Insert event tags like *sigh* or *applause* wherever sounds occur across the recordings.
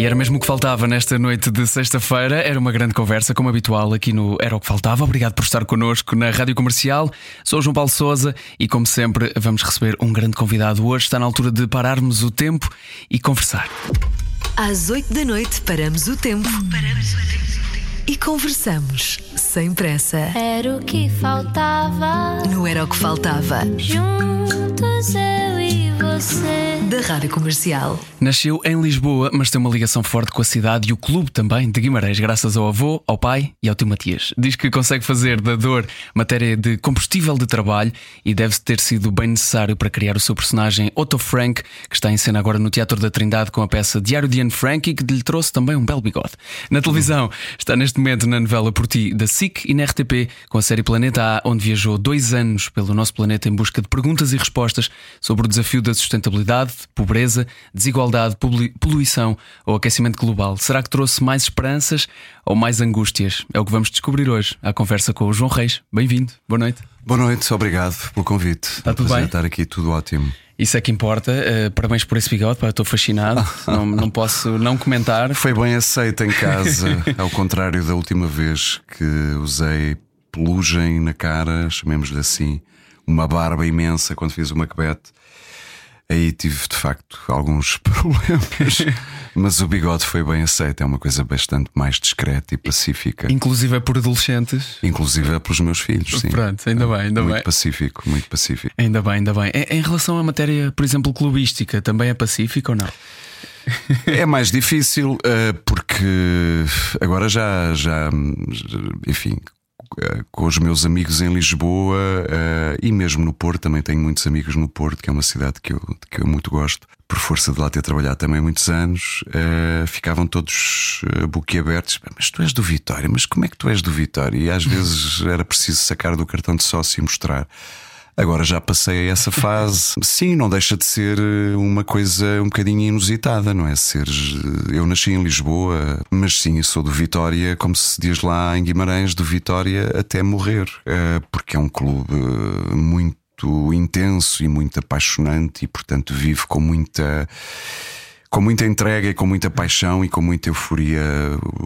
E era mesmo o que faltava nesta noite de sexta-feira. Era uma grande conversa, como habitual, aqui no Era o que Faltava. Obrigado por estar connosco na Rádio Comercial. Sou João Paulo Souza e, como sempre, vamos receber um grande convidado hoje. Está na altura de pararmos o tempo e conversar. Às 8 da noite paramos o tempo. Paramos o tempo. E conversamos, sem pressa. Era o que faltava. No Era o que Faltava, Juntos eu e você. da Rádio Comercial. Nasceu em Lisboa, mas tem uma ligação forte com a cidade e o clube também de Guimarães, graças ao avô, ao pai e ao tio Matias. Diz que consegue fazer da dor matéria de combustível de trabalho e deve ter sido bem necessário para criar o seu personagem Otto Frank, que está em cena agora no Teatro da Trindade com a peça Diário de Anne Frank e que lhe trouxe também um belo bigode. Na televisão, está neste momento na novela Por Ti da SIC e na RTP com a série Planeta A, onde viajou dois anos pelo nosso planeta em busca de perguntas e respostas sobre o desafio da sustentabilidade, pobreza, desigualdade, poluição ou aquecimento global. Será que trouxe mais esperanças ou mais angústias? É o que vamos descobrir hoje à conversa com o João Reis. Bem-vindo, boa noite. Boa noite, obrigado pelo convite. Tá tudo bem? estar aqui, tudo ótimo. Isso é que importa. Eh, parabéns por esse bigode, pá, estou fascinado. *laughs* não, não posso não comentar. Foi bem aceito em casa, *laughs* ao contrário da última vez que usei pelugem na cara, chamemos-lhe assim, uma barba imensa quando fiz o Macbeth. Aí tive de facto alguns *laughs* problemas, mas o bigode foi bem aceito. É uma coisa bastante mais discreta e pacífica, Inclusive é por adolescentes. inclusive é pelos meus filhos. Sim. Pronto, ainda bem, ainda muito bem. pacífico, muito pacífico. Ainda bem, ainda bem. Em, relação à matéria, por exemplo, clubística, também é pacífico ou não? É mais difícil eh, porque agora já, já, enfim, eh, com os meus amigos em Lisboa eh, e mesmo no Porto, também tenho muitos amigos no Porto, que é uma cidade que eu, que eu muito gosto, por força de lá ter trabalhado também muitos anos, eh, ficavam todos eh, boquiabertos. "Pá, Mas tu és do Vitória, mas como é que tu és do Vitória? E às *laughs* vezes era preciso sacar do cartão de sócio e mostrar. Agora já passei a essa fase. *laughs* Sim, não deixa de ser eh, uma coisa um bocadinho inusitada, não é? Ser. eh, Eu nasci em Lisboa, mas sim, eu sou do Vitória, como se diz lá em Guimarães, do Vitória até morrer, porque é um clube eh, muito intenso e muito apaixonante e, portanto, vive com muita com muita entrega e com muita paixão e com muita euforia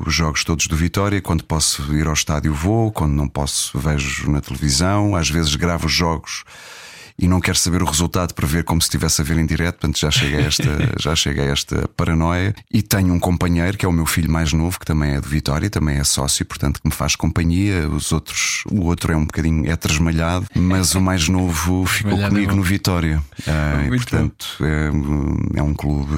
os jogos todos do Vitória. Quando posso ir ao estádio, vou. Quando não posso, vejo na televisão. Às vezes gravo os jogos e não quero saber o resultado para ver como se estivesse a ver em direto. Portanto, já cheguei a esta, *laughs* já cheguei esta paranoia. E tenho um companheiro que é o meu filho mais novo, que também é do Vitória, também é sócio, portanto, que me faz companhia. Os outros, o outro é um bocadinho é trasmalhado, mas o mais novo *laughs* ficou é comigo no Vitória. Ah, e, Muito portanto, é, é um clube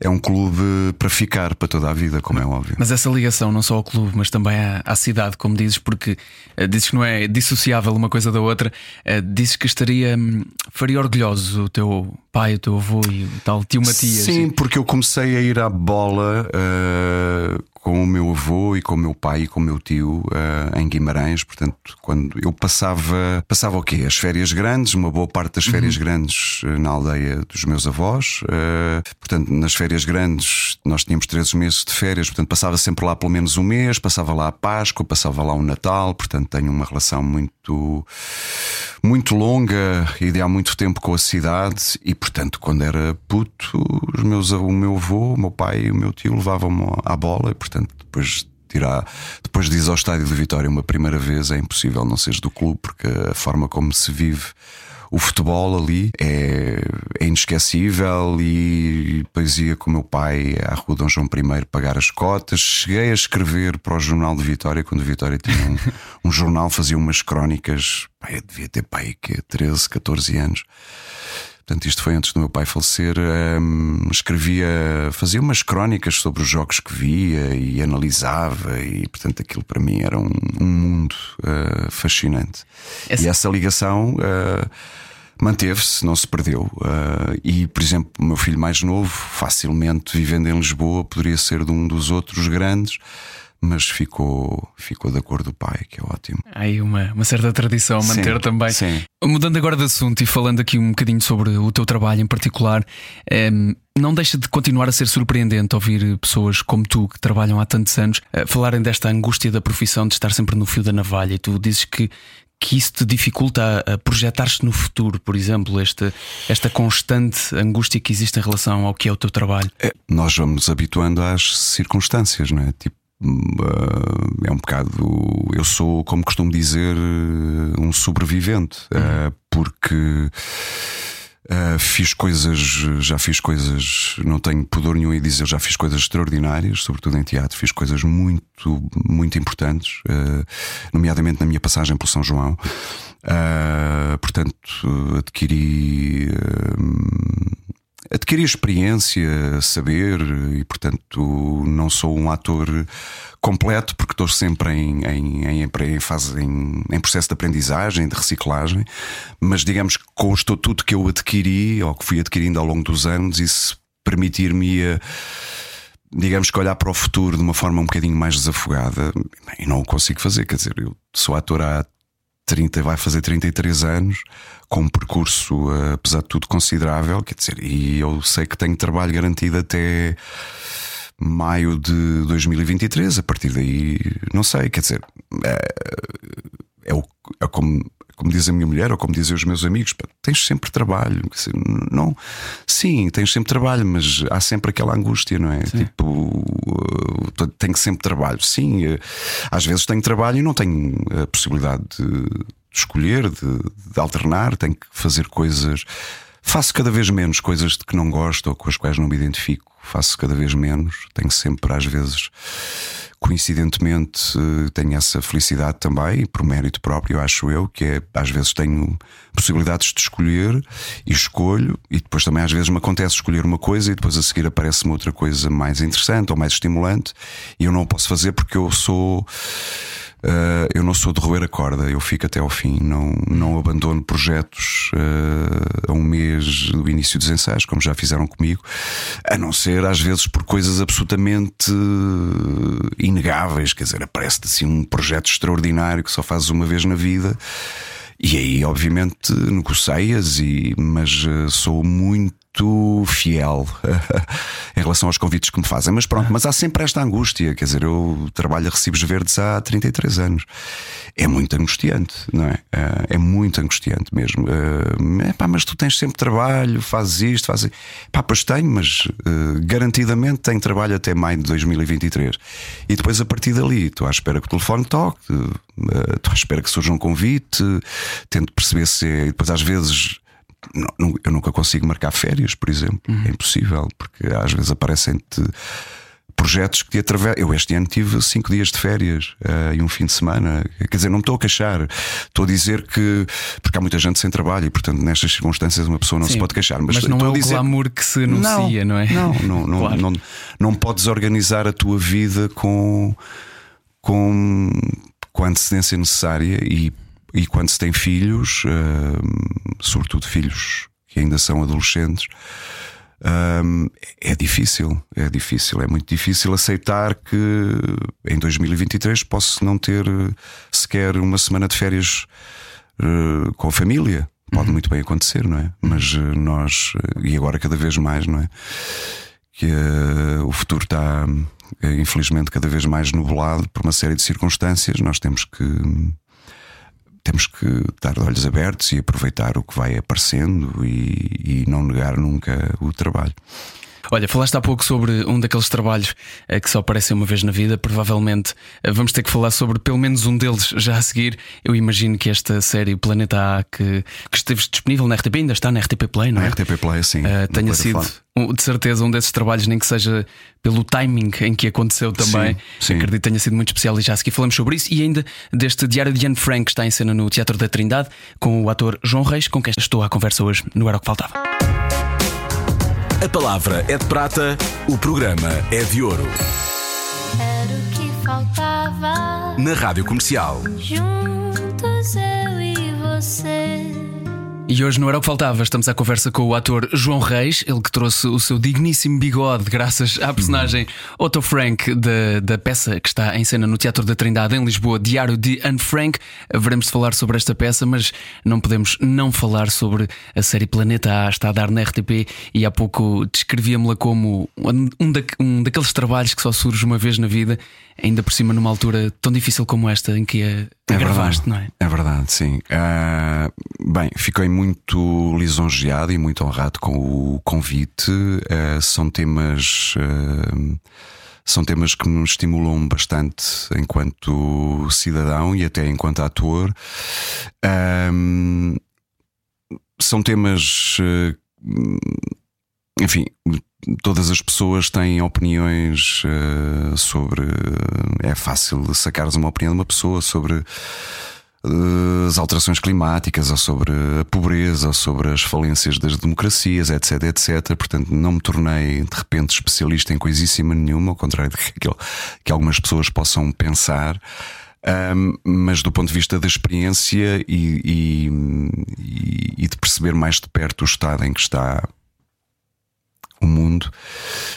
é um clube para ficar para toda a vida, como é óbvio. Mas essa ligação não só ao clube, mas também à, à cidade, como dizes, porque eh, dizes que não é dissociável uma coisa da outra, eh, dizes que estaria hum, faria orgulhoso o teu pai, o teu avô e o tal tio Matias. Sim, porque eu comecei a ir à bola ah, com o meu avô e com o meu pai e com o meu tio ah, em Guimarães. Portanto, quando eu passava, passava o quê? As férias grandes, uma boa parte das férias grandes ah, na aldeia dos meus avós. Ah, portanto, nas férias grandes nós tínhamos três meses de férias, portanto, passava sempre lá pelo menos um mês, passava lá a Páscoa, passava lá o Natal. Portanto, tenho uma relação muito muito longa e de há muito tempo com a cidade e portanto quando era puto os meus, o meu avô, o meu pai e o meu tio levavam-me à bola e portanto depois de ir à- depois de ir ao estádio de Vitória uma primeira vez é impossível não seres do clube porque a forma como se vive o futebol ali é, é inesquecível e depois ia com o meu pai à Rua Dom João I pagar as cotas. Cheguei a escrever para o Jornal de Vitória, quando Vitória tinha um, *laughs* um jornal, fazia umas crónicas, eu devia ter pai que 13, 14 anos. Portanto, isto foi antes do meu pai falecer. hum, escrevia, fazia umas crónicas sobre os jogos que via e analisava, e portanto, aquilo para mim era um, um mundo ah, fascinante. Essa- E essa ligação ah, manteve-se, não se perdeu. Ah, e, por exemplo, o meu filho mais novo, facilmente vivendo em Lisboa, poderia ser de um dos outros grandes. Mas ficou, ficou da cor do pai, que é ótimo. Há aí uma, uma certa tradição a manter Sim, também. sim. Mudando agora de assunto e falando aqui um bocadinho sobre o teu trabalho em particular, ehm, não deixa de continuar a ser surpreendente ouvir pessoas como tu, que trabalham há tantos anos, eh, falarem desta angústia da profissão de estar sempre no fio da navalha. E tu dizes que. Que isso te dificulta a projetar-te no futuro, por exemplo, esta, esta constante angústia que existe em relação ao que é o teu trabalho. É, nós vamos habituando às circunstâncias, não é? Tipo, é um bocado. Eu sou, como costumo dizer, um sobrevivente, ah, porque. ah, fiz coisas, já fiz coisas, não tenho pudor nenhum em dizer, já fiz coisas extraordinárias, sobretudo em teatro, fiz coisas muito, muito importantes, ah, nomeadamente na minha passagem pelo São João. Ah, portanto, adquiri ah, adquiri experiência, saber e, portanto, não sou um ator completo porque estou sempre em, em, em, em fase, em, em processo de aprendizagem, de reciclagem, mas digamos que com o estatuto que eu adquiri ou que fui adquirindo ao longo dos anos, isso permitir-me digamos que olhar para o futuro de uma forma um bocadinho mais desafogada e não o consigo fazer. Quer dizer, eu sou ator há 30, vai fazer 33 anos, com um percurso, eh, apesar de tudo, considerável. Quer dizer, e eu sei que tenho trabalho garantido até maio de 2023. A partir daí, não sei, quer dizer, é, é, o, é como. Como diz a minha mulher, ou como dizem os meus amigos, pá, tens sempre trabalho. Dizer, não, sim, tens sempre trabalho, mas há sempre aquela angústia, não é? Tipo, uh, tenho sempre trabalho. Sim, às vezes tenho trabalho e não tenho a possibilidade de, de escolher, de, de alternar, tenho que fazer coisas. Faço cada vez menos coisas de que não gosto ou com as quais não me identifico. Faço cada vez menos. Tenho sempre, às vezes, coincidentemente, eh, tenho essa felicidade também, por mérito próprio, acho eu, que é às vezes tenho possibilidades de escolher e escolho, e depois também às vezes me acontece escolher uma coisa e depois a seguir aparece-me outra coisa mais interessante ou mais estimulante, e eu não posso fazer porque eu sou. Uh, eu não sou de roer a corda, eu fico até ao fim, não, não abandono projetos uh, a um mês do início dos ensaios, como já fizeram comigo, a não ser às vezes por coisas absolutamente uh, inegáveis, quer dizer, aparece-te assim um projeto extraordinário que só fazes uma vez na vida. E aí, obviamente, negocias, e, mas sou muito fiel *laughs* em relação aos convites que me fazem. Mas pronto, mas há sempre esta angústia. Quer dizer, eu trabalho a recibos verdes há 33 anos. É muito angustiante, não é? É muito angustiante mesmo. É pá, mas tu tens sempre trabalho, fazes isto, fazes. Pá, pois tenho, mas uh, garantidamente tenho trabalho até maio de 2023. E depois a partir dali, estou à espera que o telefone toque, estou à espera que surja um convite, tento perceber se é. Depois às vezes não, eu nunca consigo marcar férias, por exemplo. Uhum. É impossível, porque às vezes aparecem-te projetos que te atravessam. Eu este ano tive cinco dias de férias uh, e um fim de semana. Quer dizer, não me estou a queixar. Estou a dizer que. Porque há muita gente sem trabalho e, portanto, nestas circunstâncias uma pessoa não Sim, se pode queixar. Mas, mas não é o dizer... glamour que se anuncia, não, não é? Não, não, *laughs* não, claro. não, não, não podes organizar a tua vida com. com com a antecedência necessária e e quando se tem filhos, uh, sobretudo filhos que ainda são adolescentes, uh, é difícil, é difícil, é muito difícil aceitar que em 2023 posso não ter sequer uma semana de férias uh, com a família. Pode uhum. muito bem acontecer, não é? Mas nós, e agora cada vez mais, não é? Que o futuro está, infelizmente, cada vez mais nublado por uma série de circunstâncias. Nós temos que temos que estar de olhos abertos e aproveitar o que vai aparecendo e, e não negar nunca o trabalho. Olha, falaste há pouco sobre um daqueles trabalhos eh, que só aparecem uma vez na vida. Provavelmente eh, vamos ter que falar sobre pelo menos um deles já a seguir. Eu imagino que esta série Planeta A, que, que esteve disponível na RTP, ainda está na RTP Play, não é? Na RTP Play, sim. Uh, tenha sido de certeza um desses trabalhos, nem que seja pelo timing em que aconteceu também. Sim, sim. Acredito que tenha sido muito especial e já a seguir falamos sobre isso. E ainda deste Diário de Anne Frank, que está em cena no Teatro da Trindade, com o ator João Reis, com quem estou à conversa hoje no Era o que Faltava. A palavra é de prata, o programa é de ouro. Era o que faltava. Na Rádio Comercial. Juntos eu e você. E hoje não era o que faltava, estamos à conversa com o ator João Reis, ele que trouxe o seu digníssimo bigode graças à personagem Otto Frank da, da peça que está em cena no Teatro da Trindade em Lisboa, Diário de Anne Frank. Veremos falar sobre esta peça, mas não podemos não falar sobre a série Planeta A, está a dar na RTP e há pouco descrevia-me-la como um, da, um daqueles trabalhos que só surge uma vez na vida, ainda por cima numa altura tão difícil como esta em que a, a gravaste, não é? É verdade, sim. Uh, bem, fiquei muito lisonjeado e muito honrado com o convite. Uh, são temas. Uh, são temas que me estimulam bastante enquanto cidadão e até enquanto ator. são temas. Enfim, todas as pessoas têm opiniões sobre. É fácil sacares uma opinião de uma pessoa sobre eh, as alterações climáticas, ou sobre a pobreza, ou sobre as falências das democracias, etc, etc. Portanto, não me tornei de repente especialista em coisíssima nenhuma, ao contrário do que, que algumas pessoas possam pensar. Um, mas do ponto de vista da experiência e, e, e, de perceber mais de perto o estado em que está o mundo,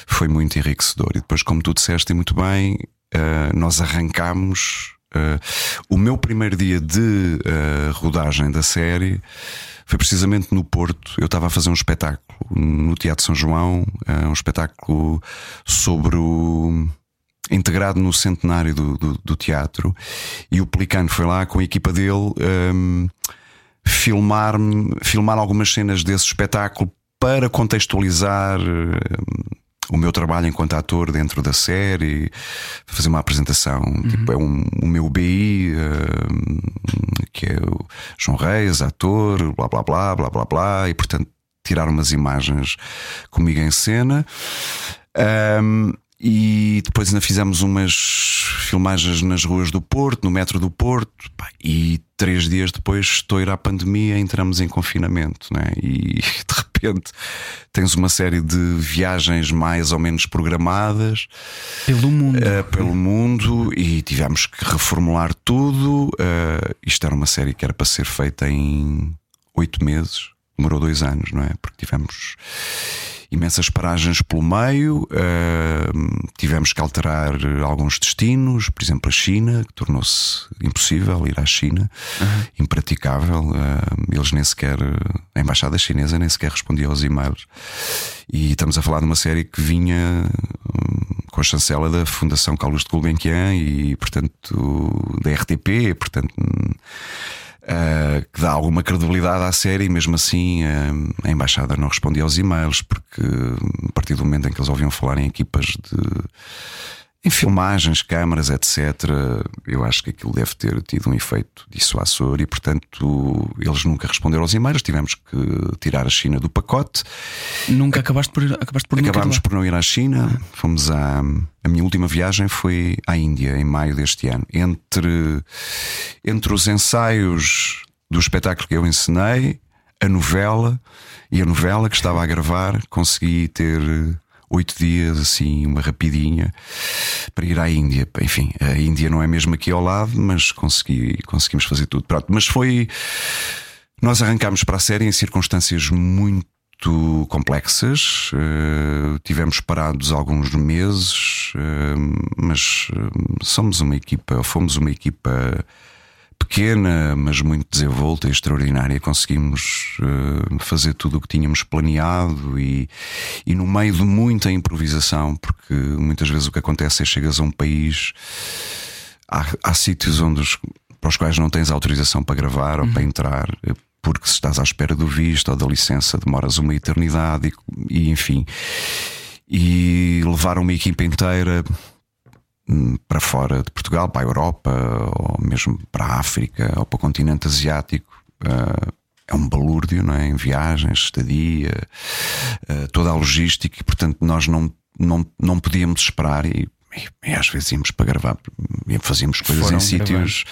foi muito enriquecedor. E depois, como tu disseste muito bem, uh, nós arrancámos Uh, o meu primeiro dia de uh, rodagem da série foi precisamente no Porto. Eu estava a fazer um espetáculo no Teatro São João, um espetáculo sobre o. integrado no centenário do, do, do teatro, e o Pelicano foi lá com a equipa dele um, filmar, filmar algumas cenas desse espetáculo para contextualizar o meu trabalho enquanto ator dentro da série, fazer uma apresentação. Uhum. Tipo, é um, o meu BI, uh, que é o João Reis, ator, blá blá blá, blá blá blá, e portanto tirar umas imagens comigo em cena. Um, e depois ainda fizemos umas filmagens nas ruas do Porto, no metro do Porto, pá, e três dias depois estoura a pandemia, entramos em confinamento, né? e de repente tens uma série de viagens mais ou menos programadas pelo mundo, uh, pelo mundo e tivemos que reformular tudo. Uh, isto era uma série que era para ser feita em oito meses, demorou dois anos, não é? Porque tivemos imensas paragens pelo meio, uh, tivemos que alterar alguns destinos, por exemplo, a China, que tornou-se impossível ir à China, uhum. impraticável. Uh, eles nem sequer, a embaixada chinesa nem sequer respondia aos e-mails. E estamos a falar de uma série que vinha com a chancela da Fundação Carlos de Gulbenkian e, portanto, da RTP, portanto. Uh, que dá alguma credibilidade à série, e mesmo assim uh, a embaixada não respondia aos e-mails, porque a partir do momento em que eles ouviam falar em equipas de em filmagens, câmaras, etc., eu acho que aquilo deve ter tido um efeito dissuasor e, portanto, eles nunca responderam aos e-mails. Tivemos que tirar a China do pacote. Nunca acabaste por, acabaste por Acabámos por não ir à China. Fomos à. A minha última viagem foi à Índia, em maio deste ano. Entre, entre os ensaios do espetáculo que eu ensinei, a novela e a novela que estava a gravar, consegui ter oito dias, assim, uma rapidinha, para ir à Índia. Enfim, a Índia não é mesmo aqui ao lado, mas consegui, conseguimos fazer tudo. Pronto, mas foi. Nós arrancámos para a série em circunstâncias muito complexas. Uh, tivemos parados alguns meses, uh, mas uh, somos uma equipa, fomos uma equipa pequena, mas muito desenvolta e extraordinária. Conseguimos uh, fazer tudo o que tínhamos planeado e, e no meio de muita improvisação, porque muitas vezes o que acontece é que chegas a um país, há, há sítios onde os, para os quais não tens autorização para gravar uhum. ou para entrar. Porque se estás à espera do visto ou da licença, demoras uma eternidade e, e enfim. E levar uma equipa inteira para fora de Portugal, para a Europa, ou mesmo para a África, ou para o continente asiático. Uh, é um balúrdio, não é? Em viagens, estadia, uh, toda a logística, e portanto nós não, não, não podíamos esperar e e, às vezes íamos para gravar, fazíamos coisas Foram em sítios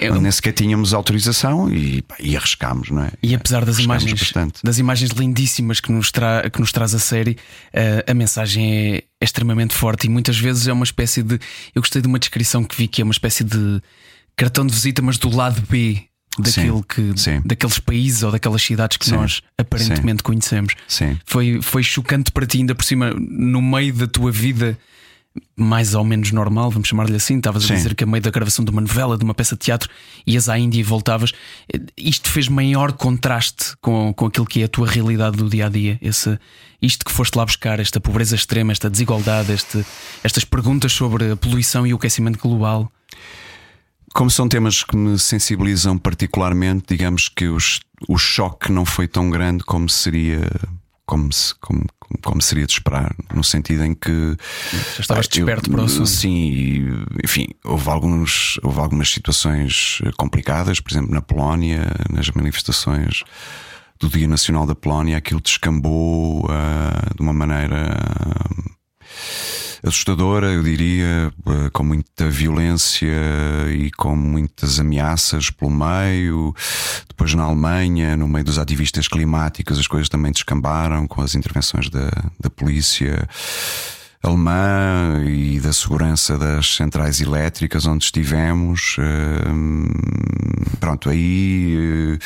é onde nem sequer tínhamos autorização e, e arriscámos, não é? E apesar das imagens, bastante. das imagens lindíssimas que nos, tra que nos traz a série, uh, a mensagem é, é, extremamente forte e muitas vezes é uma espécie de. Eu gostei de uma descrição que vi que é uma espécie de cartão de visita, mas do lado B daquilo Sim, que, sim. daqueles países ou daquelas cidades que Sim, nós aparentemente conhecemos. Sim. Foi, foi chocante para ti, ainda por cima, no meio da tua vida mais ou menos normal, vamos chamar-lhe assim. Estavas a dizer que a meio da gravação de uma novela, de uma peça de teatro, ias à Índia e voltavas. Isto fez maior contraste com, com aquilo que é a tua realidade do dia a dia. Esse, isto que foste lá buscar, esta pobreza extrema, esta desigualdade, este, estas perguntas sobre a poluição e o aquecimento global. Como são temas que me sensibilizam particularmente, digamos que os, o choque não foi tão grande como seria. Como, se- como, como- seria de esperar, no sentido em que Já estavas Ah, eu- desperto para o assunto. Sim, enfim, houve, alguns, houve algumas situações complicadas, por exemplo, na Polónia, nas manifestações do Dia Nacional da Polónia, aquilo descambou ah, de uma maneira ah, assustadora, eu diria, ah, com muita violência e com muitas ameaças pelo meio. Depois, na Alemanha, no meio dos ativistas climáticos, as coisas também descambaram com as intervenções da, da polícia alemã e da segurança das centrais elétricas onde estivemos. hum, Pronto, aí eh,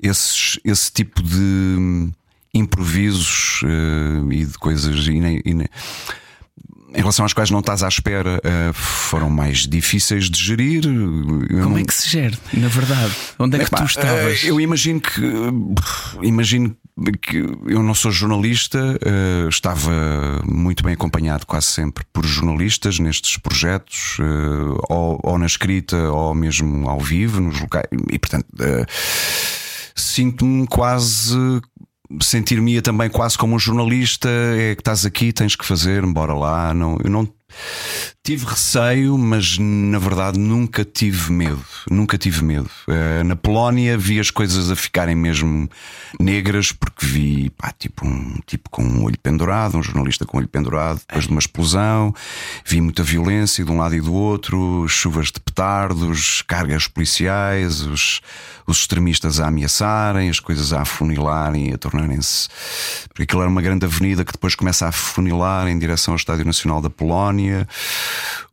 esses, esse tipo de improvisos eh, e de coisas em relação às quais não estás à espera eh, foram mais difíceis de gerir. Eu Como não- é que se gera, na verdade? Onde é que Epá, tu estavas? eh, Eu imagino que imagino que eu não sou jornalista, eh, estava muito bem acompanhado quase sempre por jornalistas nestes projetos, eh, ou, ou na escrita, ou mesmo ao vivo, nos locais, e portanto sinto-me quase. Sentir-me também quase como um jornalista, é que estás aqui, tens que fazer, bora lá. Não, eu não tive receio, mas na verdade nunca tive medo. Nunca tive medo. Eh, na Polónia vi as coisas a ficarem mesmo negras, porque vi pá, tipo um tipo com um olho pendurado, um jornalista com o olho pendurado, depois de uma explosão. Vi muita violência de um lado e do outro, chuvas de petardos, cargas policiais, os, os extremistas a ameaçarem, as coisas a afunilarem, a tornarem-se. Porque aquilo era uma grande avenida que depois começa a afunilar em direção ao Estádio Nacional da Polónia.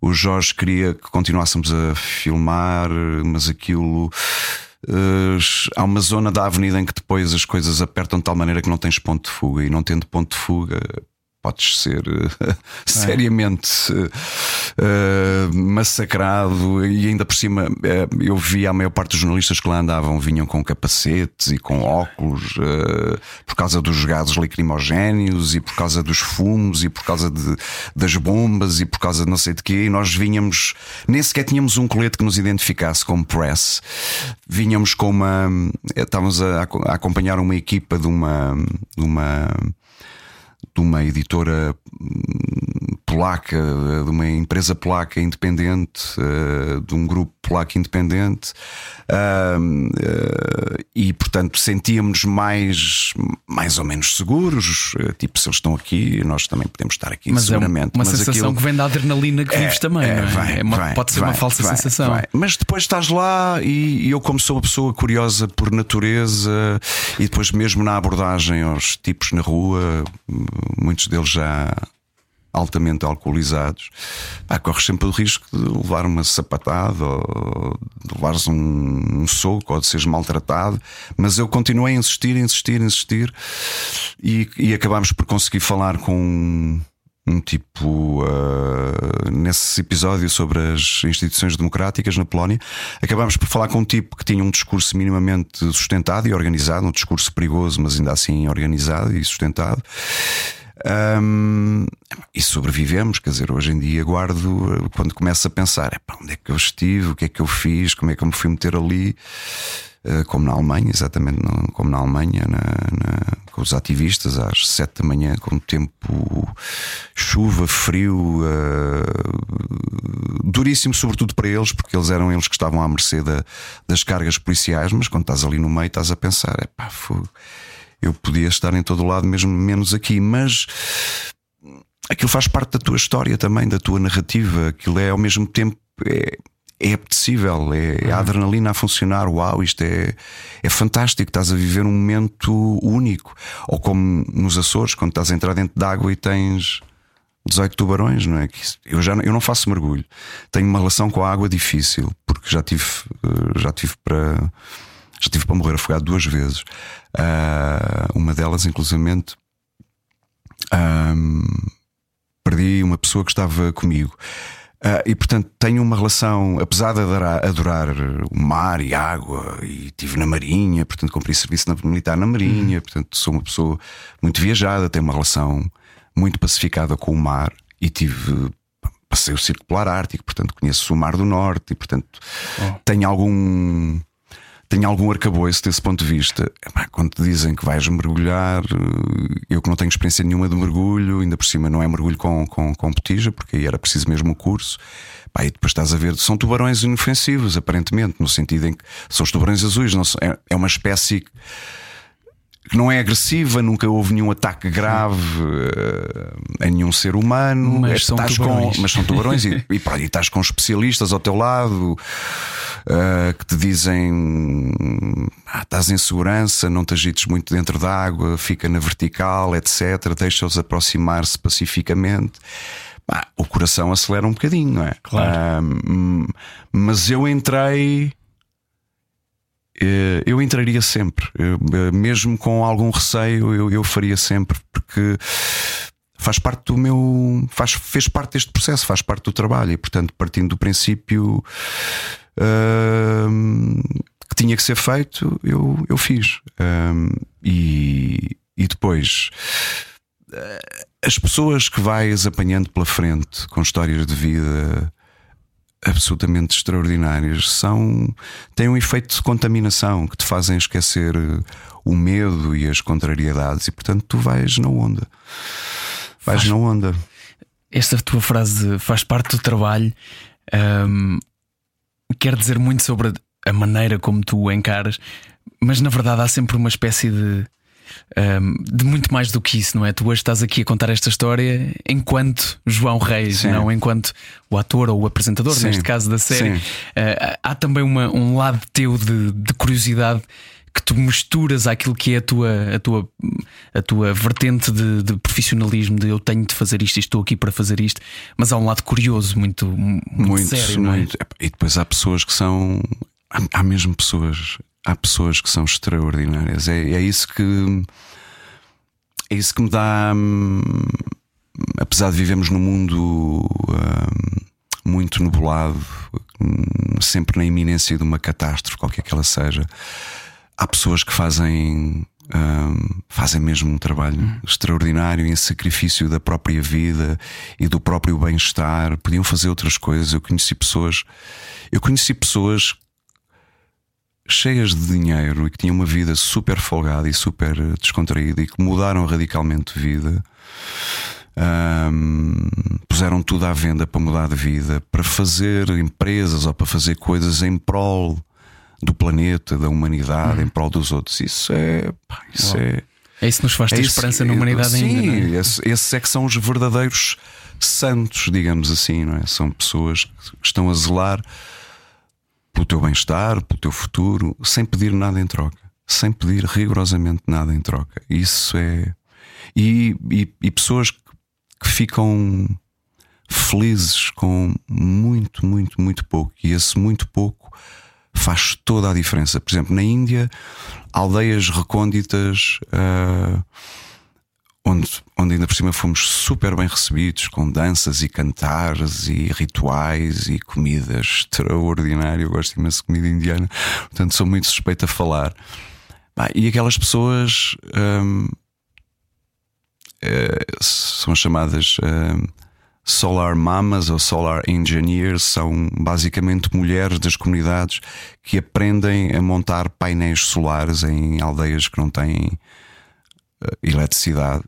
O Jorge queria que continuássemos a filmar, mas aquilo. eh, há uma zona da avenida em que depois as coisas apertam de tal maneira que não tens ponto de fuga, e não tendo ponto de fuga, podes ser eh, *laughs* seriamente eh, eh, massacrado. E ainda por cima, eh, eu vi a maior parte dos jornalistas que lá andavam vinham com capacetes e com óculos eh, por causa dos gases lacrimogéneos e por causa dos fumos e por causa de, das bombas e por causa de não sei de quê. E nós vinhamos, nem sequer tínhamos um colete que nos identificasse como press. Vinhamos com uma. Estávamos a, a acompanhar uma equipa de uma. De uma de uma editora hum, polaca, de uma empresa polaca independente, eh, de um grupo polaco independente, eh, e portanto sentíamos mais, mais ou menos seguros. eh, Tipo, se eles estão aqui, nós também podemos estar aqui Mas é uma, seguramente. uma mas sensação aquilo- que vem da adrenalina que vives também, é? vai, É uma- vai, pode ser uma falsa sensação. Mas depois estás lá e, e eu, como sou uma pessoa curiosa por natureza, e depois mesmo na abordagem aos tipos na rua, muitos deles já altamente alcoolizados, pá, corres sempre o risco de levar uma sapatada ou de levares um, um soco ou de seres maltratado. Mas eu continuei a insistir, insistir, insistir e, e acabámos por conseguir falar com um, tipo ah, nesse episódio sobre as instituições democráticas na Polónia. Acabámos por falar com um tipo que tinha um discurso minimamente sustentado e organizado, um discurso perigoso, mas ainda assim organizado e sustentado. Ahm, e sobrevivemos, quer dizer, hoje em dia guardo quando começo a pensar: epá, onde é que eu estive, o que é que eu fiz, como é que eu me fui meter ali, Eh, como na Alemanha, exatamente como na Alemanha, na- na- com os ativistas às sete da manhã, com tempo chuva, frio, eh, duríssimo, sobretudo para eles, porque eles eram eles que estavam à mercê da- das cargas policiais, mas quando estás ali no meio, estás a pensar: epá, fogo eu podia estar em todo lado, mesmo menos aqui, mas aquilo faz parte da tua história também, da tua narrativa. Aquilo é ao mesmo tempo. É, é apetecível, é a adrenalina a funcionar. Uau, isto é, é fantástico. Estás a viver um momento único. Ou como nos Açores, quando estás a entrar dentro de água e tens 18 tubarões, não é? Eu, já, não- eu não faço mergulho. Tenho uma relação com a água difícil, porque já tive, eh, já tive para já tive para morrer afogado duas vezes. Uh, uma delas, inclusivamente, perdi uma pessoa que estava comigo. Uh, e portanto tenho uma relação, apesar de adorar, adorar, o mar e água, e estive na Marinha, portanto cumpri serviço na, militar na Marinha, uhum. portanto sou uma pessoa muito viajada, tenho uma relação muito pacificada com o mar e tive. Passei o Círculo Polar Ártico, portanto conheço o Mar do Norte e, portanto, oh. tenho algum tenho algum arcabouço desse ponto de vista. Quando te dizem que vais mergulhar, eh, eu que não tenho experiência nenhuma de mergulho, ainda por cima não é mergulho com, com, com botija, porque aí era preciso mesmo o curso. Pá, e depois estás a ver, são tubarões inofensivos, aparentemente, no sentido em que são os tubarões azuis, não, é, é uma espécie que não é agressiva, nunca houve nenhum ataque grave uh, a nenhum ser humano, mas, é, são, tubarões. Com, mas são tubarões e, e, e, estás com especialistas ao teu lado uh, que te dizem ah, estás em segurança, não te agites muito dentro da água, fica na vertical, etc. Deixa-os aproximar-se pacificamente. o coração acelera um bocadinho, não é? Claro. Mas eu entrei eh, eu entraria sempre, eh, mesmo com algum receio, eu, eu faria sempre, porque faz parte do meu. Faz, fez parte deste processo, faz parte do trabalho, e portanto, partindo do princípio que tinha que ser feito, eu, eu fiz. Uh, e, e depois. As pessoas que vais apanhando pela frente com histórias de vida absolutamente extraordinárias são têm um efeito de contaminação que te fazem esquecer eh, o medo e as contrariedades e portanto tu vais na onda vais faz, na onda esta tua frase faz parte do trabalho um, quer dizer muito sobre a maneira como tu o encaras mas na verdade há sempre uma espécie de um, de muito mais do que isso, não é? Tu hoje estás aqui a contar esta história enquanto João Reis, Sim. não enquanto o ator ou o apresentador, Sim. neste caso da série. Uh, há também uma, um lado teu de, de curiosidade que tu misturas àquilo que é a tua, a tua, a tua vertente de, de, profissionalismo, de eu tenho de fazer isto e estou aqui para fazer isto, mas há um lado curioso, muito, muito, muito sério. Muito. É? E depois há pessoas que são. Há mesmo pessoas há pessoas que são extraordinárias. É, é isso que é isso que me dá. Hum, apesar de vivemos num mundo hum, muito nublado, hum, sempre na iminência de uma catástrofe, qualquer que ela seja, há pessoas que fazem. Um, fazem mesmo um trabalho uhum. extraordinário em sacrifício da própria vida e do próprio bem-estar. Podiam fazer outras coisas. Eu conheci pessoas, eu conheci pessoas cheias de dinheiro e que tinham uma vida super folgada e super descontraída e que mudaram radicalmente de vida. Um, puseram tudo à venda para mudar de vida, para fazer empresas ou para fazer coisas em prol do planeta, da humanidade, uhum. em prol dos outros. Isso é. Pá, isso é. É isso que nos faz ter é esperança na humanidade sim, ainda. Sim, é? esses, esses é que são os verdadeiros santos, digamos assim, não é? São pessoas que estão a zelar pelo teu bem-estar, pelo teu futuro, sem pedir nada em troca. Sem pedir rigorosamente nada em troca. Isso é. E, e, e pessoas que, que ficam felizes com muito, muito, muito pouco. E esse muito pouco faz toda a diferença. Por exemplo, na Índia, aldeias recônditas. Uh, onde, onde ainda por cima fomos super bem recebidos, com danças e cantares e rituais e comida extraordinária. Eu gosto imenso de comida indiana, portanto sou muito suspeito a falar. e aquelas pessoas hum, é, são chamadas Solar Mamas ou Solar Engineers, são basicamente mulheres das comunidades que aprendem a montar painéis solares em aldeias que não têm uh, eletricidade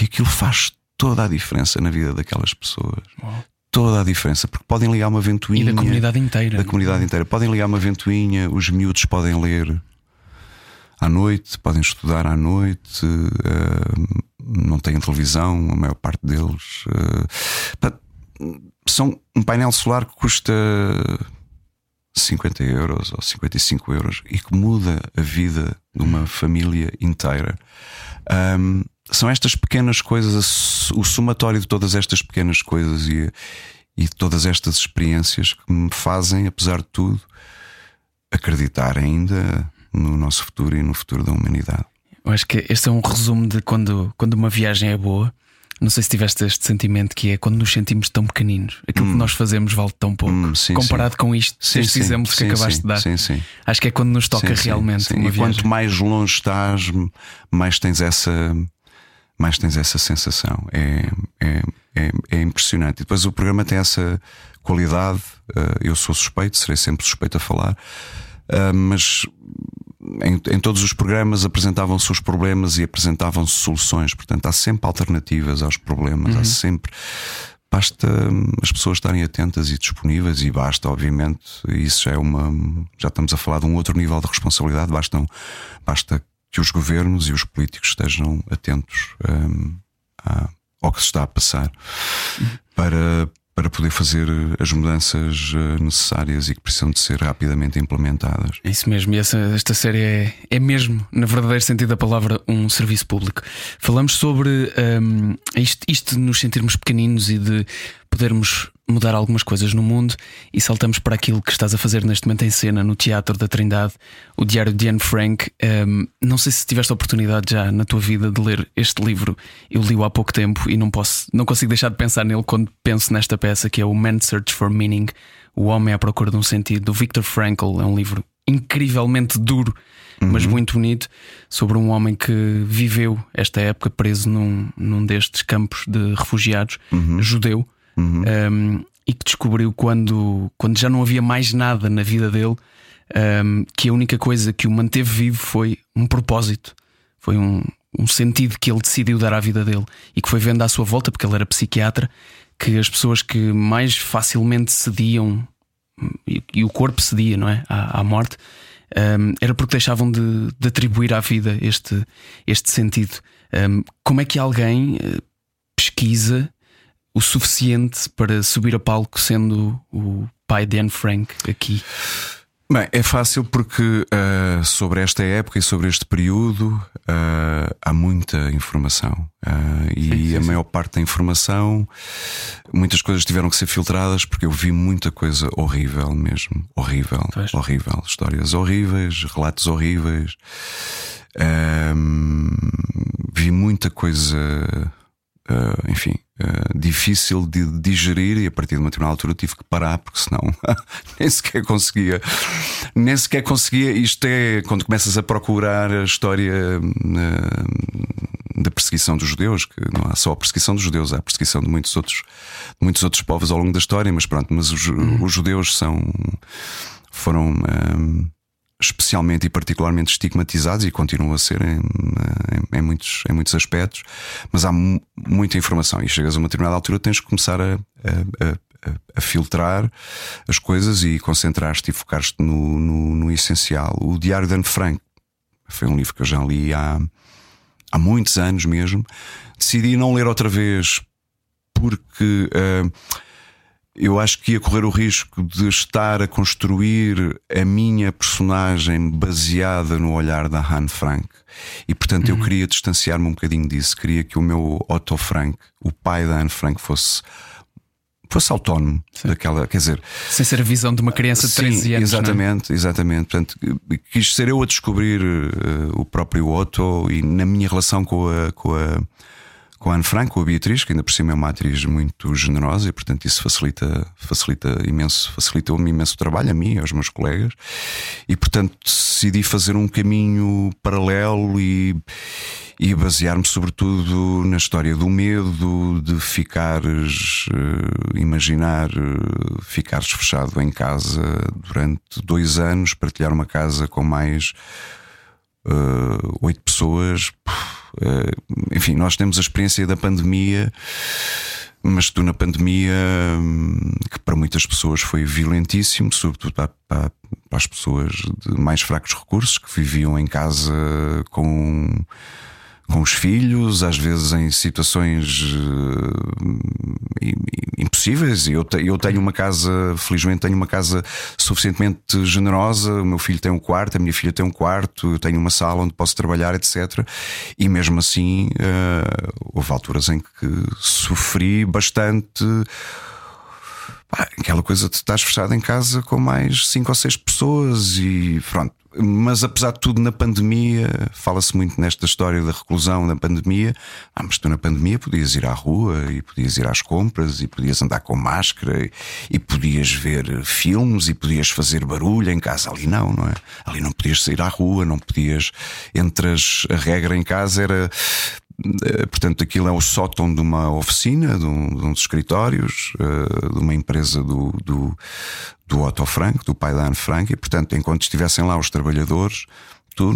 e aquilo faz toda a diferença na vida daquelas pessoas. Toda a diferença, porque podem ligar uma ventoinha. E da comunidade inteira. Da comunidade inteira. Podem ligar uma ventoinha, os miúdos podem ler à noite, podem estudar à noite, uh, não têm televisão, a maior parte deles. Uh, são um painel solar que custa 50 euros ou 55 euros e que muda a vida de uma família inteira. Um, são estas pequenas coisas, o somatório de todas estas pequenas coisas e, e de todas estas experiências que me fazem, apesar de tudo, acreditar ainda no nosso futuro e no futuro da humanidade. Eu acho que este é um resumo de quando, quando uma viagem é boa. Não sei se tiveste este sentimento que é quando nos sentimos tão pequeninos, aquilo hum. que nós fazemos vale tão pouco hum, sim, comparado sim. com isto, sim, estes exemplos que acabaste de dar. Acho que é quando nos toca realmente. e quanto mais longe estás, mais tens essa, mais tens essa sensação. É, é, é, é impressionante. E depois o programa tem essa qualidade. Eh, eu sou suspeito, serei sempre suspeito a falar, eh, mas em, em, todos os programas apresentavam-se os problemas e apresentavam-se soluções. Portanto, há sempre alternativas aos problemas, uhum. há sempre. Basta hum, as pessoas estarem atentas e disponíveis, e basta, obviamente, isso já é uma. Já estamos a falar de um outro nível de responsabilidade, basta, basta que os governos e os políticos estejam atentos um, ao que se está a passar uhum. para, para poder fazer eh, as mudanças eh, necessárias e que precisam de ser rapidamente implementadas. É isso mesmo, e essa, esta série é, é mesmo, na verdadeiro sentido da palavra, um serviço público. Falamos sobre um, isto, isto de nos sentirmos pequeninos e de podermos mudar algumas coisas no mundo e saltamos para aquilo que estás a fazer neste momento em cena no Teatro da Trindade, o Diário de Anne Frank. Um, não sei se tiveste a oportunidade já na tua vida de ler este livro. Eu li-o há pouco tempo e não posso, não consigo deixar de pensar nele quando penso nesta peça que é o Man's Search for Meaning, O Homem à Procura de um Sentido, do Viktor Frankl. É um livro incrivelmente duro, uhum. mas muito bonito, sobre um homem que viveu esta época preso num, num destes campos de refugiados, uhum. judeu uhum. um, e que descobriu quando, quando já não havia mais nada na vida dele um, que a única coisa que o manteve vivo foi um propósito, foi um, um sentido que ele decidiu dar à vida dele e que foi vendo à sua volta, porque ele era psiquiatra, que as pessoas que mais facilmente cediam e, e o corpo cedia, não é? À, à morte. Um, era porque deixavam de, de, atribuir à vida este, este sentido. Um, como é que alguém eh, pesquisa o suficiente para subir a palco sendo o pai de Anne Frank aqui? Bem, é fácil porque uh, sobre esta época e sobre este período uh, há muita informação. Uh, e sim, sim, a maior parte da informação, muitas coisas tiveram que ser filtradas porque eu vi muita coisa horrível mesmo. Horrível, pois. horrível. Histórias horríveis, relatos horríveis. vi muita coisa enfim, uh, difícil de digerir e a partir de uma determinada altura tive que parar porque senão *laughs* nem sequer conseguia, nem sequer conseguia. Isto é quando começas a procurar a história uh, da perseguição dos judeus, que não há só a perseguição dos judeus, há a perseguição de muitos outros, de muitos outros povos ao longo da história, mas pronto, mas os, uhum. os judeus são foram especialmente e particularmente estigmatizados e continuam a ser em, em, em, muitos, em muitos aspectos, mas há muita informação e chegas a uma determinada altura tens que começar a, a, a, a filtrar as coisas e concentrar-te e focar-te no, no, no, essencial. O Diário de Anne Frank foi um livro que eu já li há, há muitos anos mesmo. Decidi não ler outra vez porque. Uh, eu acho que ia correr o risco de estar a construir a minha personagem baseada no olhar da Han Frank. E portanto uhum. eu queria distanciar-me um bocadinho disso. Queria que o meu Otto Frank, o pai da Han Frank, fosse fosse autónomo Sim. daquela, quer dizer, sem ser a visão de uma criança de 13 Sim, anos. É? Exatamente, é? exatamente. Portanto, quis ser eu a descobrir uh, o próprio Otto e na minha relação com a, com a com a Anne Frank, com a Beatriz, que ainda por cima é uma atriz muito generosa e, portanto, isso facilita, facilita imenso, facilitou-me imenso o trabalho a mim e aos meus colegas. E, portanto, decidi fazer um caminho paralelo e, e basear-me sobretudo na história do medo, de ficares, uh, imaginar, uh, ficares fechado em casa durante dois anos, partilhar uma casa com mais uh, oito pessoas. Puf, eh, enfim, nós temos a experiência da pandemia, mas tu na pandemia, hum, que para muitas pessoas foi violentíssimo, sobretudo para, para, para as pessoas de mais fracos recursos que viviam em casa com com os filhos, às vezes em situações uh, impossíveis. Eu, eu tenho uma casa, felizmente, tenho uma casa suficientemente generosa. O meu filho tem um quarto, a minha filha tem um quarto, eu tenho uma sala onde posso trabalhar, etc. E mesmo assim, uh, houve alturas em que sofri bastante. Aquela coisa de estás fechado em casa com mais cinco ou seis pessoas e pronto. Mas apesar de tudo, na pandemia, fala-se muito nesta história da reclusão na pandemia. Ah, mas tu na pandemia podias ir à rua e podias ir às compras e podias andar com máscara e, e podias ver filmes e podias fazer barulho em casa. Ali não, não é? Ali não podias sair à rua, não podias. Entre as, a regra em casa era eh, portanto, aquilo é o sótão de uma oficina, de um, de um dos escritórios, uh, de uma empresa do, do, do Otto Frank, do pai da Anne Frank, e portanto, enquanto estivessem lá os trabalhadores, tu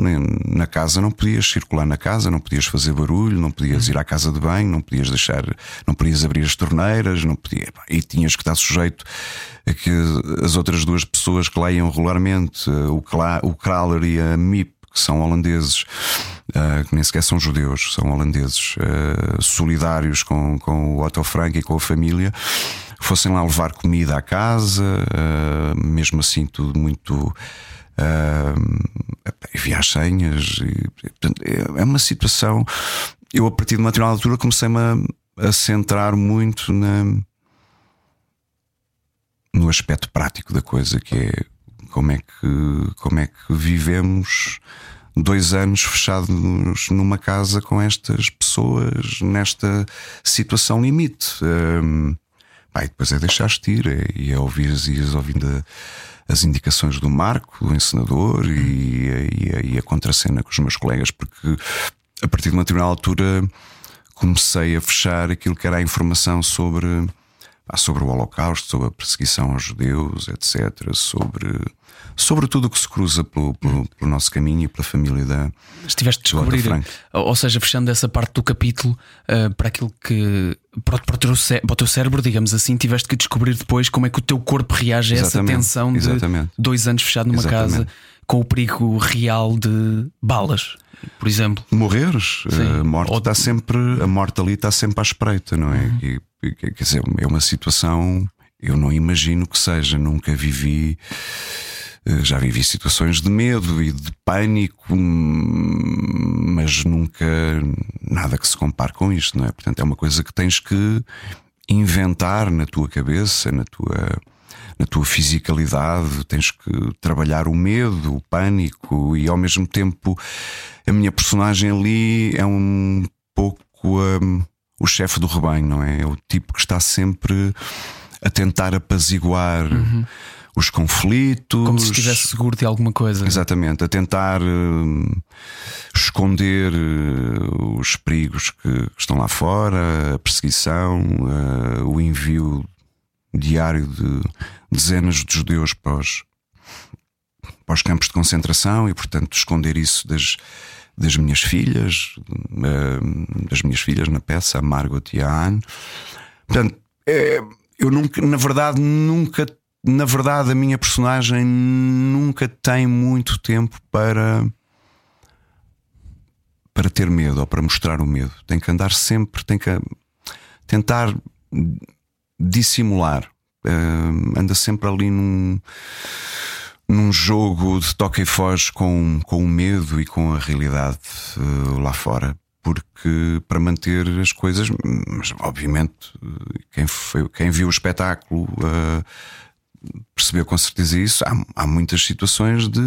na casa não podias circular na casa, não podias fazer barulho, não podias ir à casa de banho, não podias deixar, não podias abrir as torneiras, não podia, e tinhas que estar sujeito a que as outras duas pessoas que lá iam regularmente, o, o Kraler e a MIP, que são holandeses, uh, que nem sequer são judeus, são holandeses, uh, solidários com, com o Otto Frank e com a família, fossem lá levar comida à casa, uh, mesmo assim, tudo muito. havia as senhas, e, portanto, é, é uma situação. Eu, a partir de uma determinada altura, comecei-me a, a centrar muito na, no aspecto prático da coisa, que é como é que, como é que vivemos dois anos fechados numa casa com estas pessoas nesta situação limite. Um, e depois é deixar-te ir é, e é ouvir e ouvindo a, as indicações do Marco, do encenador, e, e, e a contracena com os meus colegas, porque a partir de uma determinada altura comecei a fechar aquilo que era a informação sobre, sobre o Holocausto, sobre a perseguição aos judeus, etc., sobre sobre tudo o que se cruza pelo, pelo, pelo, nosso caminho e pela família da. Estiveste a descobrir, ou seja, fechando essa parte do capítulo uh, para aquilo que. Para, para, o teu cérebro, para o teu cérebro, digamos assim, tiveste que descobrir depois como é que o teu corpo reage a essa tensão de exatamente. dois anos fechado numa exatamente. casa com o perigo real de balas por exemplo. Morreres, Sim. a morte Ou... está sempre, a morte ali está sempre à espreita, não é? Uhum. E, quer dizer, é uma situação, eu não imagino que seja, nunca vivi eh, já vivi situações de medo e de pânico, mas nunca nada que se compare com isto, não é? Portanto, é uma coisa que tens que inventar na tua cabeça, na tua, na tua fisicalidade, tens que trabalhar o medo, o pânico e ao mesmo tempo a minha personagem ali é um pouco um, o chefe do rebanho, não é? É o tipo que está sempre a tentar apaziguar. Uhum os conflitos. Como se estivesse seguro de alguma coisa. Exatamente, a tentar uh, esconder uh, os perigos que, que, estão lá fora, a perseguição, uh, o envio diário de dezenas de judeus para os, para os campos de concentração e, portanto, esconder isso das, das minhas filhas, das minhas filhas na peça, a Margot e a Anne. Portanto, eu nunca, na verdade, nunca na verdade, a minha personagem nunca tem muito tempo para para ter medo ou para mostrar o medo. Tem que andar sempre, tem que tentar dissimular. Uh, anda sempre ali num, num jogo de toque e foge com, com o medo e com a realidade uh, lá fora. Porque para manter as coisas, mas obviamente quem, foi, quem viu o espetáculo uh, percebeu com certeza isso. Há, há muitas situações de,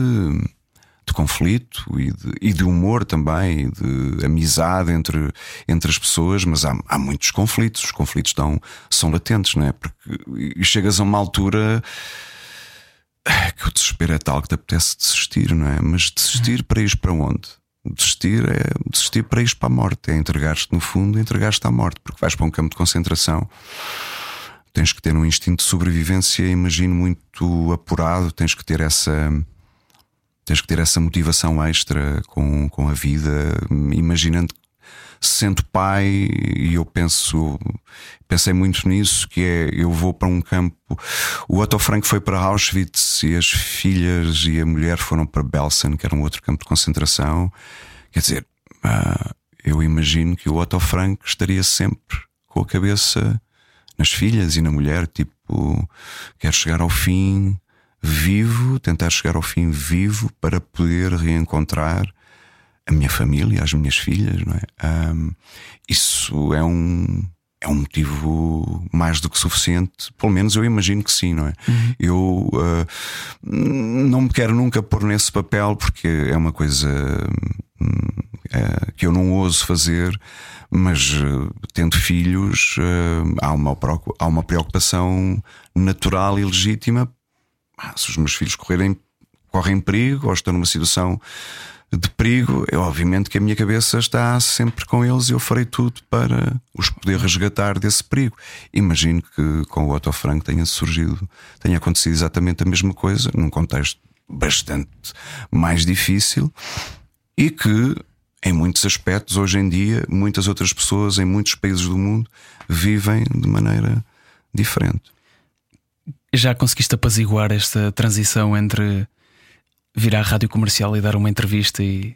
de conflito e de, e de, humor também, de amizade entre, entre as pessoas, mas há, há muitos conflitos. Os conflitos estão, são latentes, não é? Porque chegas a uma altura que o desespero é tal que te apetece desistir, não é? Mas desistir para ir para onde? Desistir é desistir para ir para a morte, é entregar-te no fundo, entregar-te à morte, porque vais para um campo de concentração tens que ter um instinto de sobrevivência, imagino, muito apurado, tens que ter essa. Tens que ter essa motivação extra com, com a vida, imaginando sendo pai, e eu penso, pensei muito nisso, que é eu vou para um campo. O Otto Frank foi para Auschwitz e as filhas e a mulher foram para Belsen, que era um outro campo de concentração. Quer dizer, uh, eu imagino que o Otto Frank estaria sempre com a cabeça nas filhas e na mulher, tipo, quero chegar ao fim vivo, tentar chegar ao fim vivo para poder reencontrar a minha família, as minhas filhas, não é? Um, isso é um é um motivo mais do que suficiente, pelo menos eu imagino que sim, não é? Uhum. Eu uh, não me quero nunca pôr nesse papel porque é uma coisa que eu não ouso fazer, mas uh, tendo filhos há, uma, há uma preocupação natural e legítima. Ah, se os meus filhos correrem, correm perigo ou estão numa situação de perigo, é obviamente que a minha cabeça está sempre com eles e eu farei tudo para os poder resgatar desse perigo. Imagino que com o Otto Frank tenha surgido, tenha acontecido exatamente a mesma coisa, num contexto bastante mais difícil e que, em muitos aspectos, hoje em dia, muitas outras pessoas em muitos países do mundo vivem de maneira diferente. Já conseguiste apaziguar esta transição entre vir à rádio comercial e dar uma entrevista e,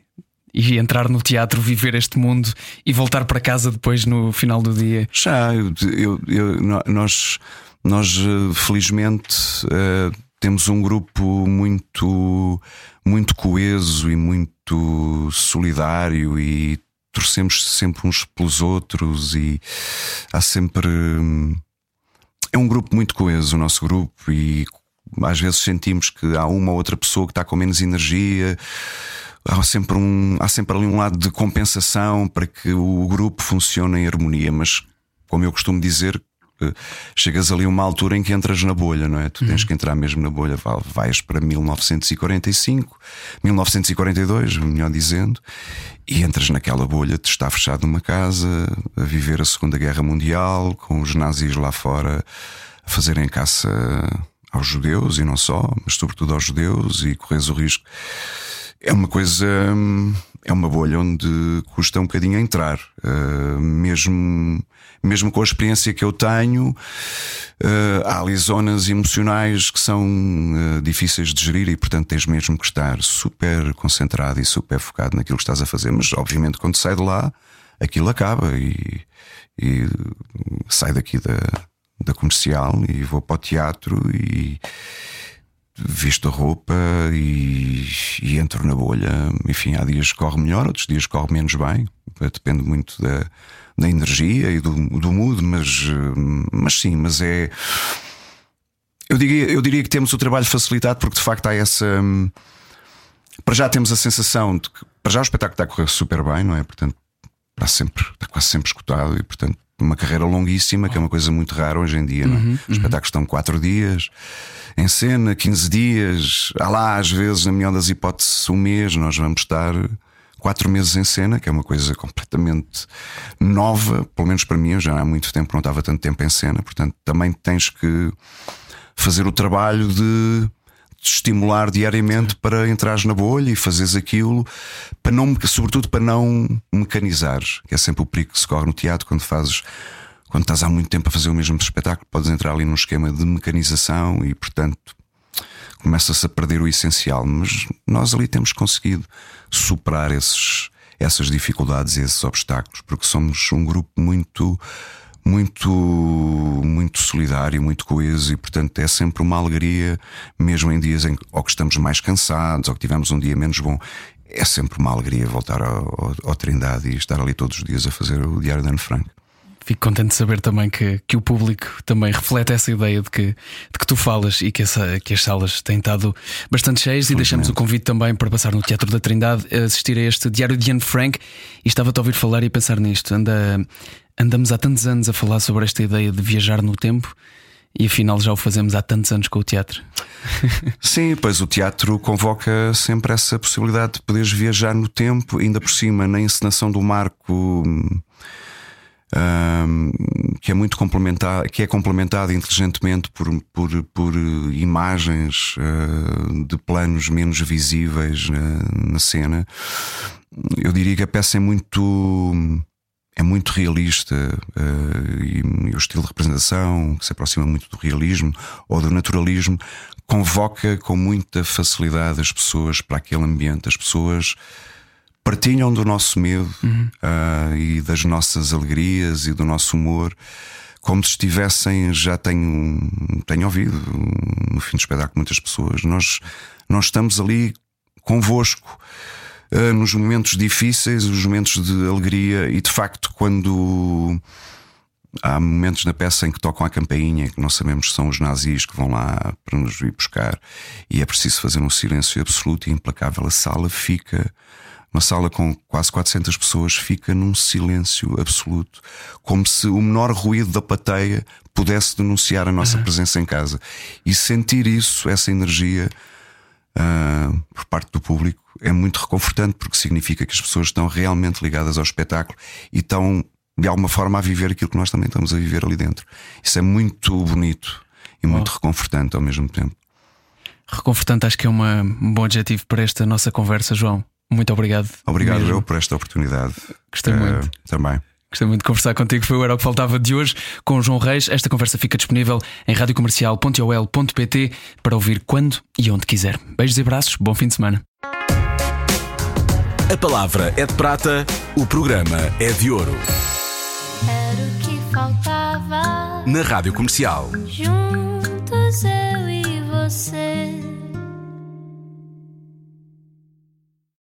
e entrar no teatro, viver este mundo e voltar para casa depois no final do dia? Já, eu, eu, nós, nós eh, felizmente uh, temos um grupo muito, muito coeso e muito solidário e torcemos sempre uns pelos outros e há sempre. Hum, é um grupo muito coeso, o nosso grupo, e às vezes sentimos que há uma ou outra pessoa que está com menos energia. Há sempre, um, há sempre ali um lado de compensação para que o grupo funcione em harmonia, mas como eu costumo dizer, chegas ali a uma altura em que entras na bolha, não é? Tu tens uhum. que entrar mesmo na bolha, vais para 1945, 1942, melhor dizendo, e entras naquela bolha, te está fechado numa casa, a viver a Segunda Guerra Mundial, com os nazis lá fora a fazerem caça aos judeus e não só, mas sobretudo aos judeus e corres o risco. É uma coisa, é uma bolha onde custa um bocadinho a entrar, uh, mesmo, mesmo com a experiência que eu tenho. Uh, há ali zonas emocionais que são uh, difíceis de gerir e, portanto, tens mesmo que estar super concentrado e super focado naquilo que estás a fazer. Mas, obviamente, quando sai de lá, aquilo acaba e, e sai daqui da, da comercial e vou para o teatro e visto a roupa e, e, entro na bolha. Enfim, há dias que corre melhor, outros dias que corre menos bem. Depende muito da, da energia e do, do mood, mas, mas sim, mas é. Eu diria, eu diria que temos o trabalho facilitado porque de facto há essa. Para já temos a sensação de que para já o espetáculo está a correr super bem, não é? Portanto, está sempre, está quase sempre escutado e portanto uma carreira longuíssima, que é uma coisa muito rara hoje em dia. Não é? Uhum, Os uhum. espetáculos estão 4 dias em cena, 15 dias. Há lá, às vezes, na melhor das hipóteses, um mês. Nós vamos estar quatro meses em cena, que é uma coisa completamente nova, pelo menos para mim. Eu já há muito tempo não estava tanto tempo em cena, portanto, também tens que fazer o trabalho de te estimular diariamente para entrares na bolha e fazeres aquilo, para não, sobretudo para não mecanizares, que é sempre o perigo que se corre no teatro quando fazes. Quando estás há muito tempo a fazer o mesmo espetáculo, podes entrar ali num esquema de mecanização e, portanto, começa-se a perder o essencial. Mas nós ali temos conseguido superar esses, essas dificuldades e esses obstáculos, porque somos um grupo muito muito, muito solidário, muito coeso e, portanto, é sempre uma alegria, mesmo em dias em ou que estamos mais cansados ou que tivemos um dia menos bom. É sempre uma alegria voltar ao, ao, ao Trindade e estar ali todos os dias a fazer o Diário de Ano Franco. Fico contente de saber também que, que o público também reflete essa ideia de que, de que tu falas e que, essa, que as salas têm estado bastante cheias. E deixamos o convite também para passar no Teatro da Trindade a assistir a este Diário de Anne Frank. E estava-te a ouvir falar e a pensar nisto. Anda, andamos há tantos anos a falar sobre esta ideia de viajar no tempo e afinal já o fazemos há tantos anos com o teatro. *laughs* Sim, pois o teatro convoca sempre essa possibilidade de poderes viajar no tempo, ainda por cima na encenação do Marco. Um, que é muito complementar, que é complementado inteligentemente por, por, por imagens uh, de planos menos visíveis uh, na cena. Eu diria que a peça é muito é muito realista uh, e, e, o estilo de representação, que se aproxima muito do realismo ou do naturalismo, convoca com muita facilidade as pessoas para aquele ambiente. As pessoas partilham do nosso medo uhum. uh, e das nossas alegrias e do nosso humor. Como se estivessem, já tenho, tenho ouvido no fim do espetáculo muitas pessoas. Nós, nós estamos ali convosco uh, nos momentos difíceis, nos momentos de alegria, e de facto, quando há momentos na peça em que tocam a campainha, que não sabemos se são os nazis que vão lá para nos vir buscar, e é preciso fazer um silêncio absoluto e implacável. A sala fica. Uma sala com quase 400 pessoas fica num silêncio absoluto, como se o menor ruído da plateia pudesse denunciar a nossa presença em casa. E sentir isso, essa energia, uh, por parte do público, é muito reconfortante, porque significa que as pessoas estão realmente ligadas ao espetáculo e estão de alguma forma a viver aquilo que nós também estamos a viver ali dentro. Isso é muito bonito e muito oh. reconfortante ao mesmo tempo. Reconfortante, acho que é uma, um bom adjetivo para esta nossa conversa, João. Muito obrigado. Obrigado mesmo. eu por esta oportunidade. Gostei uh, muito. Também. Gostei muito de conversar contigo, foi o Era o que Faltava de hoje com o João Reis. Esta conversa fica disponível em radiocomercial.ol.pt para ouvir quando e onde quiser. Beijos e abraços, bom fim de semana. A palavra é de prata, o programa é de ouro. Era o que faltava. Na Rádio Comercial. Juntos eu e você.